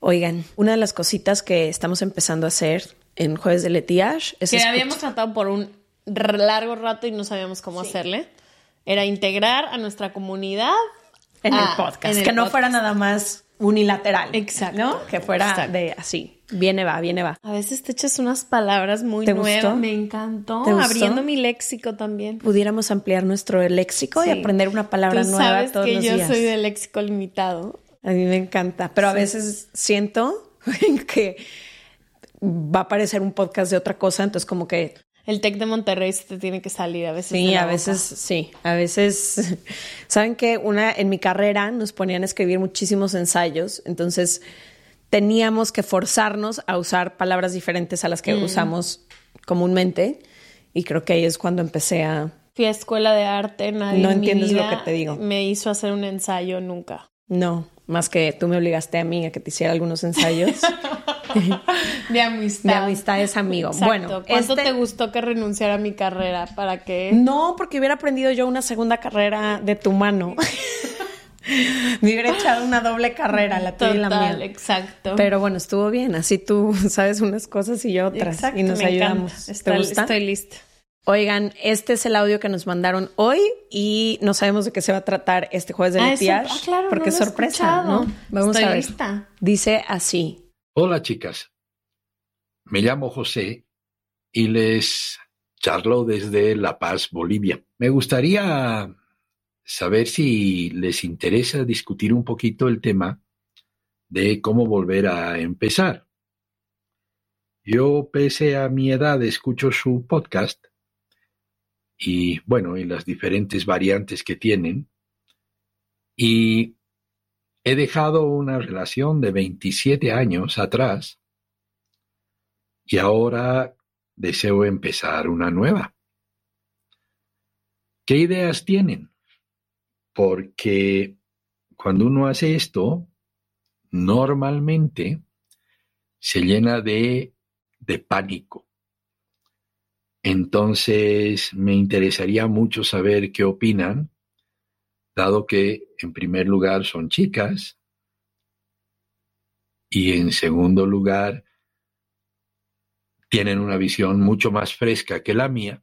Oigan, una de las cositas que estamos empezando a hacer en Jueves de Letiage es... Que habíamos tratado por un largo rato y no sabíamos cómo hacerle. Era integrar a nuestra comunidad en el podcast. que no fuera nada más unilateral. Exacto. ¿no? Que fuera de así. Viene, va, viene, va. A veces te echas unas palabras muy nuevas. Me encantó. Abriendo mi léxico también. Pudiéramos ampliar nuestro léxico y aprender una palabra Tú nueva sabes todos que los yo días. soy de léxico limitado. A mí me encanta, pero a veces siento que va a parecer un podcast de otra cosa, entonces como que... El TEC de Monterrey se te tiene que salir a veces. Sí, a veces, sí, a veces... Saben que una, en mi carrera nos ponían a escribir muchísimos ensayos, entonces teníamos que forzarnos a usar palabras diferentes a las que usamos comúnmente y creo que ahí es cuando empecé a... Fui a escuela de arte, nadie No en mi entiendes lo que te digo. Me hizo hacer un ensayo nunca. No, más que tú me obligaste a mí a que te hiciera algunos ensayos. De amistad. De amistad es amigo. Exacto. Bueno, ¿cuánto este- te gustó que renunciara a mi carrera para que No, porque hubiera aprendido yo una segunda carrera de tu mano. Me hubiera echado una doble carrera, la tuya y la mía. exacto. Pero bueno, estuvo bien. Así tú sabes unas cosas y yo otras. Exacto, y nos ayudamos. ¿Te Está- gusta? Estoy lista. Oigan, este es el audio que nos mandaron hoy y no sabemos de qué se va a tratar este jueves de Ah, ah, claro, porque no es sorpresa, escuchado. ¿no? Vamos Estoy a ver. lista. Dice así. Hola chicas, me llamo José y les charlo desde La Paz, Bolivia. Me gustaría saber si les interesa discutir un poquito el tema de cómo volver a empezar. Yo, pese a mi edad, escucho su podcast y, bueno, y las diferentes variantes que tienen. Y he dejado una relación de 27 años atrás y ahora deseo empezar una nueva. ¿Qué ideas tienen? Porque cuando uno hace esto, normalmente se llena de, de pánico. Entonces, me interesaría mucho saber qué opinan, dado que, en primer lugar, son chicas y, en segundo lugar, tienen una visión mucho más fresca que la mía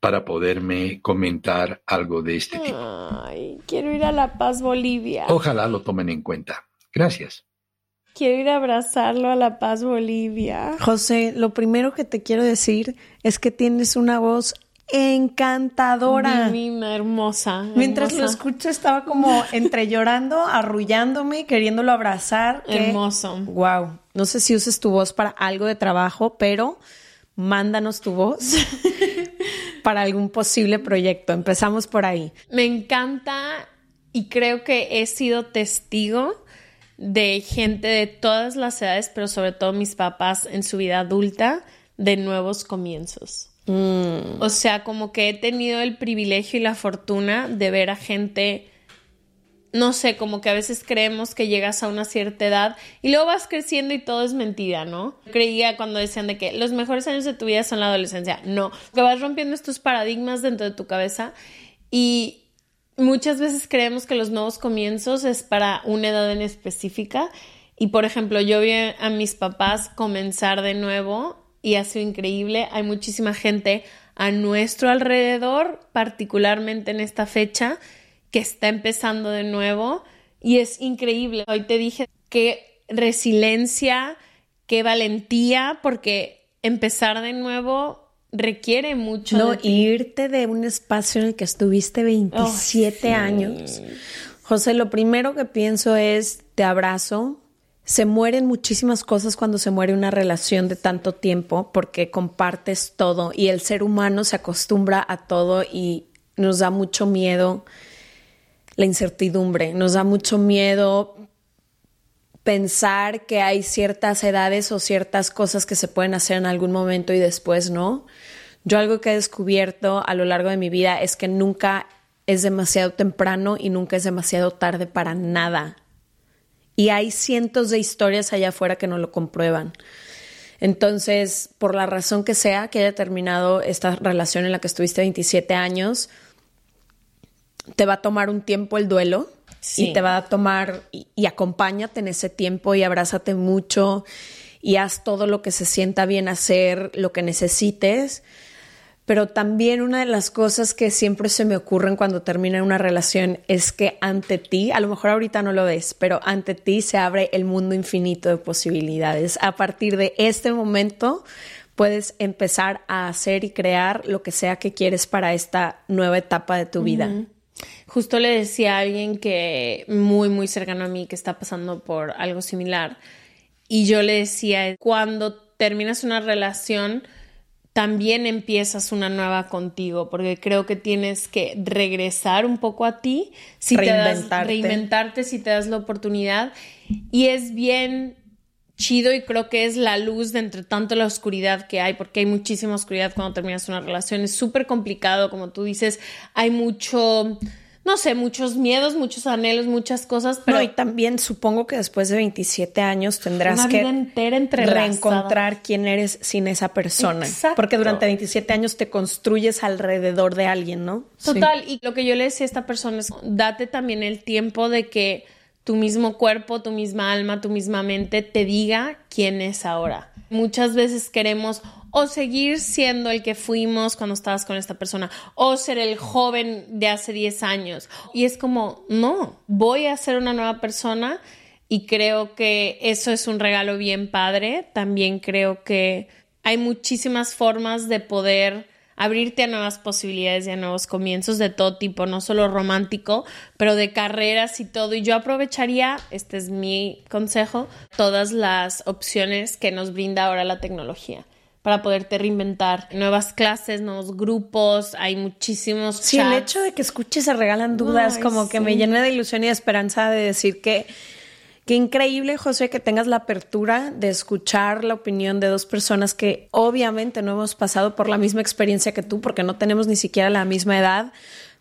para poderme comentar algo de este tipo. Ay, quiero ir a La Paz, Bolivia. Ojalá lo tomen en cuenta. Gracias. Quiero ir a abrazarlo a La Paz, Bolivia. José, lo primero que te quiero decir es que tienes una voz encantadora. Divina, hermosa. Mientras lo escucho estaba como entre llorando, arrullándome, queriéndolo abrazar. Hermoso. Wow. No sé si uses tu voz para algo de trabajo, pero mándanos tu voz para algún posible proyecto. Empezamos por ahí. Me encanta y creo que he sido testigo de gente de todas las edades, pero sobre todo mis papás en su vida adulta, de nuevos comienzos. O sea, como que he tenido el privilegio y la fortuna de ver a gente, no sé, como que a veces creemos que llegas a una cierta edad y luego vas creciendo y todo es mentira, ¿no? Creía cuando decían de que los mejores años de tu vida son la adolescencia. No, que vas rompiendo estos paradigmas dentro de tu cabeza y muchas veces creemos que los nuevos comienzos es para una edad en específica. Y por ejemplo, yo vi a mis papás comenzar de nuevo y ha sido increíble. Hay muchísima gente a nuestro alrededor, particularmente en esta fecha, que está empezando de nuevo Y es increíble. Hoy te dije qué resiliencia, qué valentía, porque empezar de nuevo requiere mucho. No, irte de un espacio en el que estuviste 27 años. José, lo primero que pienso es, te abrazo. Se mueren muchísimas cosas cuando se muere una relación de tanto tiempo porque compartes todo y el ser humano se acostumbra a todo y nos da mucho miedo la incertidumbre, nos da mucho miedo pensar que hay ciertas edades o ciertas cosas que se pueden hacer en algún momento y después no. Yo algo que he descubierto a lo largo de mi vida es que nunca es demasiado temprano y nunca es demasiado tarde para nada. Y hay cientos de historias allá afuera que no lo comprueban. Entonces, por la razón que sea que haya terminado esta relación en la que estuviste 27 años, te va a tomar un tiempo el duelo y te va a tomar y, y, acompáñate en ese tiempo y abrázate mucho y haz todo lo que se sienta bien hacer, lo que necesites. Pero también una de las cosas que siempre se me ocurren cuando termina una relación es que ante ti, a lo mejor ahorita no lo ves, pero ante ti se abre el mundo infinito de posibilidades. A partir de este momento puedes empezar a hacer y crear lo que sea que quieres para esta nueva etapa de tu vida. Justo le decía a alguien que muy, muy cercano a mí que está pasando por algo similar. Y yo le decía, cuando terminas una relación, también empiezas una nueva contigo, porque creo que tienes que regresar un poco a ti, si reinventarte. Te das, reinventarte si te das la oportunidad. Y es bien chido y creo que es la luz de entre tanto la oscuridad que hay, porque hay muchísima oscuridad cuando terminas una relación. Es súper complicado, como tú dices, hay mucho no sé, muchos miedos, muchos anhelos, muchas cosas, pero... y también supongo que después de 27 años tendrás una que vida entera entre reencontrar quién eres sin esa persona. Exacto. Porque durante 27 años te construyes alrededor de alguien, ¿no? Total, y lo que yo le decía a esta persona es, date también el tiempo de que tu mismo cuerpo, tu misma alma, tu misma mente te diga quién es ahora. Muchas veces queremos o seguir siendo el que fuimos cuando estabas con esta persona, o ser el joven de hace 10 años. Y es como, no, voy a ser una nueva persona y creo que eso es un regalo bien padre. También creo que hay muchísimas formas de poder abrirte a nuevas posibilidades y a nuevos comienzos de todo tipo, no solo romántico, pero de carreras y todo. Y yo aprovecharía, este es mi consejo, todas las opciones que nos brinda ahora la tecnología para poderte reinventar. Nuevas clases, nuevos grupos, hay muchísimos. Sí, el hecho de que escuches se regalan dudas, como que me llena de ilusión y de esperanza de decir que Qué increíble, José, que tengas la apertura de escuchar la opinión de dos personas que obviamente no hemos pasado por la misma experiencia que tú, porque no tenemos ni siquiera la misma edad,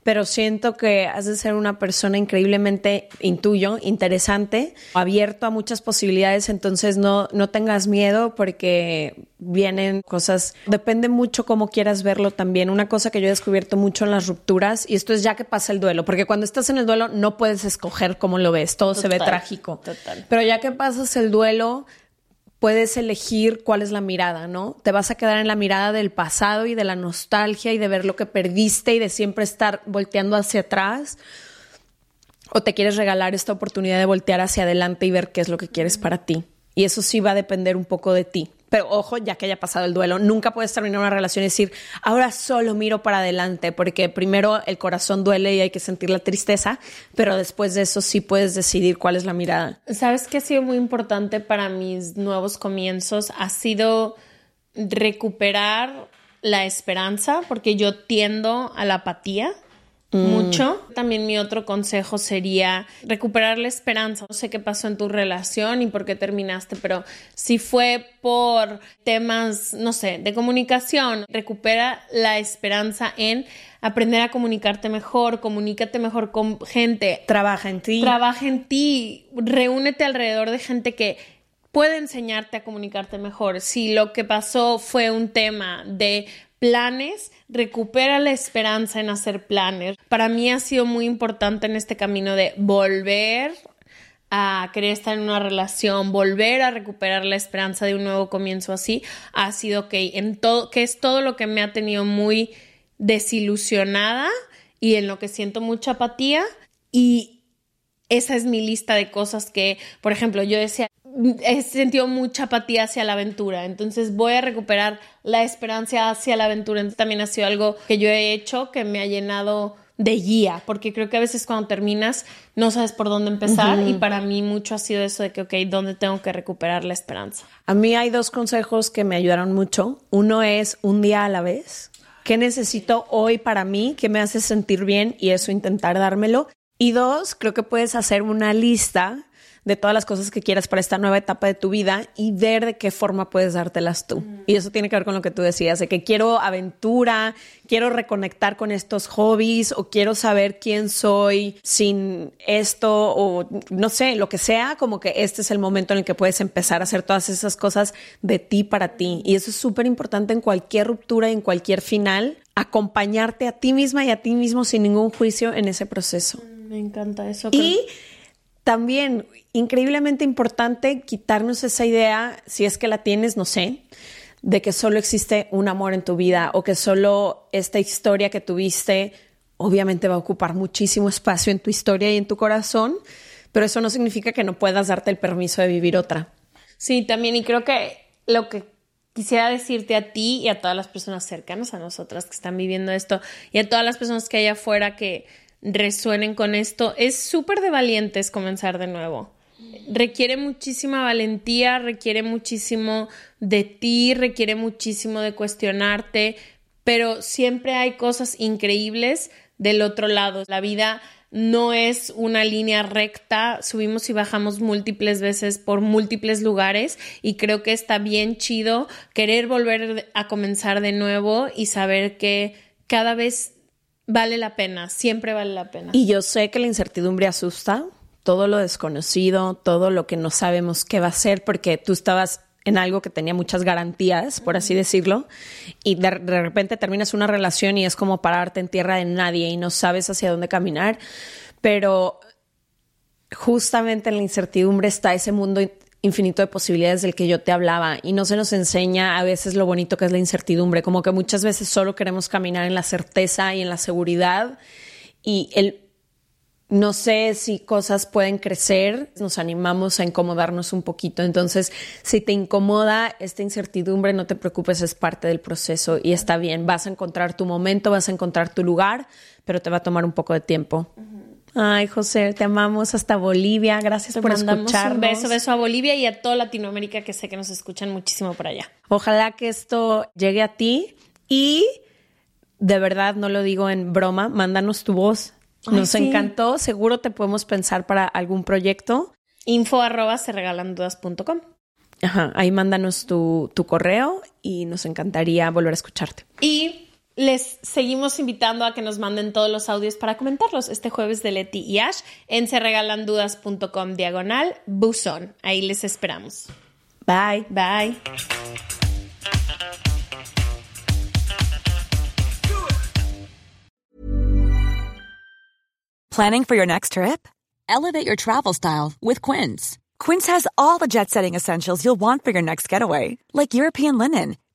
pero siento que has de ser una persona increíblemente, intuyo, interesante, abierto a muchas posibilidades, entonces no, no tengas miedo porque vienen cosas, depende mucho cómo quieras verlo también. Una cosa que yo he descubierto mucho en las rupturas, y esto es ya que pasa el duelo, porque cuando estás en el duelo no puedes escoger cómo lo ves, todo se ve trágico. Total. Pero ya que pasas el duelo, puedes elegir cuál es la mirada, ¿no? Te vas a quedar en la mirada del pasado y de la nostalgia y de ver lo que perdiste y de siempre estar volteando hacia atrás. O te quieres regalar esta oportunidad de voltear hacia adelante y ver qué es lo que quieres para ti. Y eso sí va a depender un poco de ti. Pero ojo, ya que haya pasado el duelo, nunca puedes terminar una relación y decir, ahora solo miro para adelante, porque primero el corazón duele y hay que sentir la tristeza, pero después de eso sí puedes decidir cuál es la mirada. ¿Sabes qué ha sido muy importante para mis nuevos comienzos? Ha sido recuperar la esperanza, porque yo tiendo a la apatía. Mucho. También mi otro consejo sería recuperar la esperanza. No sé qué pasó en tu relación y por qué terminaste, pero si fue por temas, no sé, de comunicación, recupera la esperanza en aprender a comunicarte mejor, comunícate mejor con gente. Trabaja en ti. Trabaja en ti, reúnete alrededor de gente que puede enseñarte a comunicarte mejor. Si lo que pasó fue un tema de planes, recupera la esperanza en hacer planes. Para mí ha sido muy importante en este camino de volver a querer estar en una relación, volver a recuperar la esperanza de un nuevo comienzo así, ha sido que en todo, que es todo lo que me ha tenido muy desilusionada y en lo que siento mucha apatía y esa es mi lista de cosas que, por ejemplo, yo decía, he sentido mucha apatía hacia la aventura, entonces voy a recuperar la esperanza hacia la aventura. Entonces también ha sido algo que yo he hecho que me ha llenado de guía, porque creo que a veces cuando terminas no sabes por dónde empezar y para mí mucho ha sido eso de que, ok, ¿dónde tengo que recuperar la esperanza? A mí hay dos consejos que me ayudaron mucho. Uno es un día a la vez. ¿Qué necesito hoy para mí? ¿Qué me hace sentir bien? Y eso intentar dármelo. Y dos, creo que puedes hacer una lista de todas las cosas que quieras para esta nueva etapa de tu vida y ver de qué forma puedes dártelas tú. Y eso tiene que ver con lo que tú decías, de que quiero aventura, quiero reconectar con estos hobbies o quiero saber quién soy sin esto o no sé, lo que sea, como que este es el momento en el que puedes empezar a hacer todas esas cosas de ti para ti. Y eso es súper importante en cualquier ruptura y en cualquier final, acompañarte a ti misma y a ti mismo sin ningún juicio en ese proceso. Me encanta eso. Y también, increíblemente importante quitarnos esa idea, si es que la tienes, no sé, de que solo existe un amor en tu vida o que solo esta historia que tuviste obviamente va a ocupar muchísimo espacio en tu historia y en tu corazón, pero eso no significa que no puedas darte el permiso de vivir otra. Sí, también, y creo que lo que quisiera decirte a ti y a todas las personas cercanas a nosotras que están viviendo esto y a todas las personas que hay afuera que resuenen con esto. Es súper de valientes comenzar de nuevo. Requiere muchísima valentía, requiere muchísimo de ti, requiere muchísimo de cuestionarte, pero siempre hay cosas increíbles del otro lado. La vida no es una línea recta, subimos y bajamos múltiples veces por múltiples lugares y creo que está bien chido querer volver a comenzar de nuevo y saber que cada vez Vale la pena, siempre vale la pena. Y yo sé que la incertidumbre asusta, todo lo desconocido, todo lo que no sabemos qué va a ser, porque tú estabas en algo que tenía muchas garantías, por así decirlo, y de, repente terminas una relación y es como pararte en tierra de nadie y no sabes hacia dónde caminar, pero justamente en la incertidumbre está ese mundo infinito de posibilidades del que yo te hablaba y no se nos enseña a veces lo bonito que es la incertidumbre, como que muchas veces solo queremos caminar en la certeza y en la seguridad y el no sé si cosas pueden crecer, nos animamos a incomodarnos un poquito. Entonces, si te incomoda esta incertidumbre, no te preocupes, es parte del proceso y está bien. Vas a encontrar tu momento, vas a encontrar tu lugar, pero te va a tomar un poco de tiempo. Ay, José, te amamos hasta Bolivia. Gracias por escucharnos. Un beso, beso a Bolivia y a toda Latinoamérica que sé que nos escuchan muchísimo por allá. Ojalá que esto llegue a ti y de verdad no lo digo en broma, mándanos tu voz. Nos encantó, seguro te podemos pensar para algún proyecto. Info arroba se Ajá, ahí mándanos tu, tu correo y nos encantaría volver a escucharte. Y les seguimos invitando a que nos manden todos los audios para comentarlos este jueves de Leti y Ash en serregalandudas.com diagonal buzón. Ahí les esperamos. Bye. Bye. Planning for your next trip? Elevate your travel style with Quince. Quince has all the jet setting essentials you'll want for your next getaway, like European linen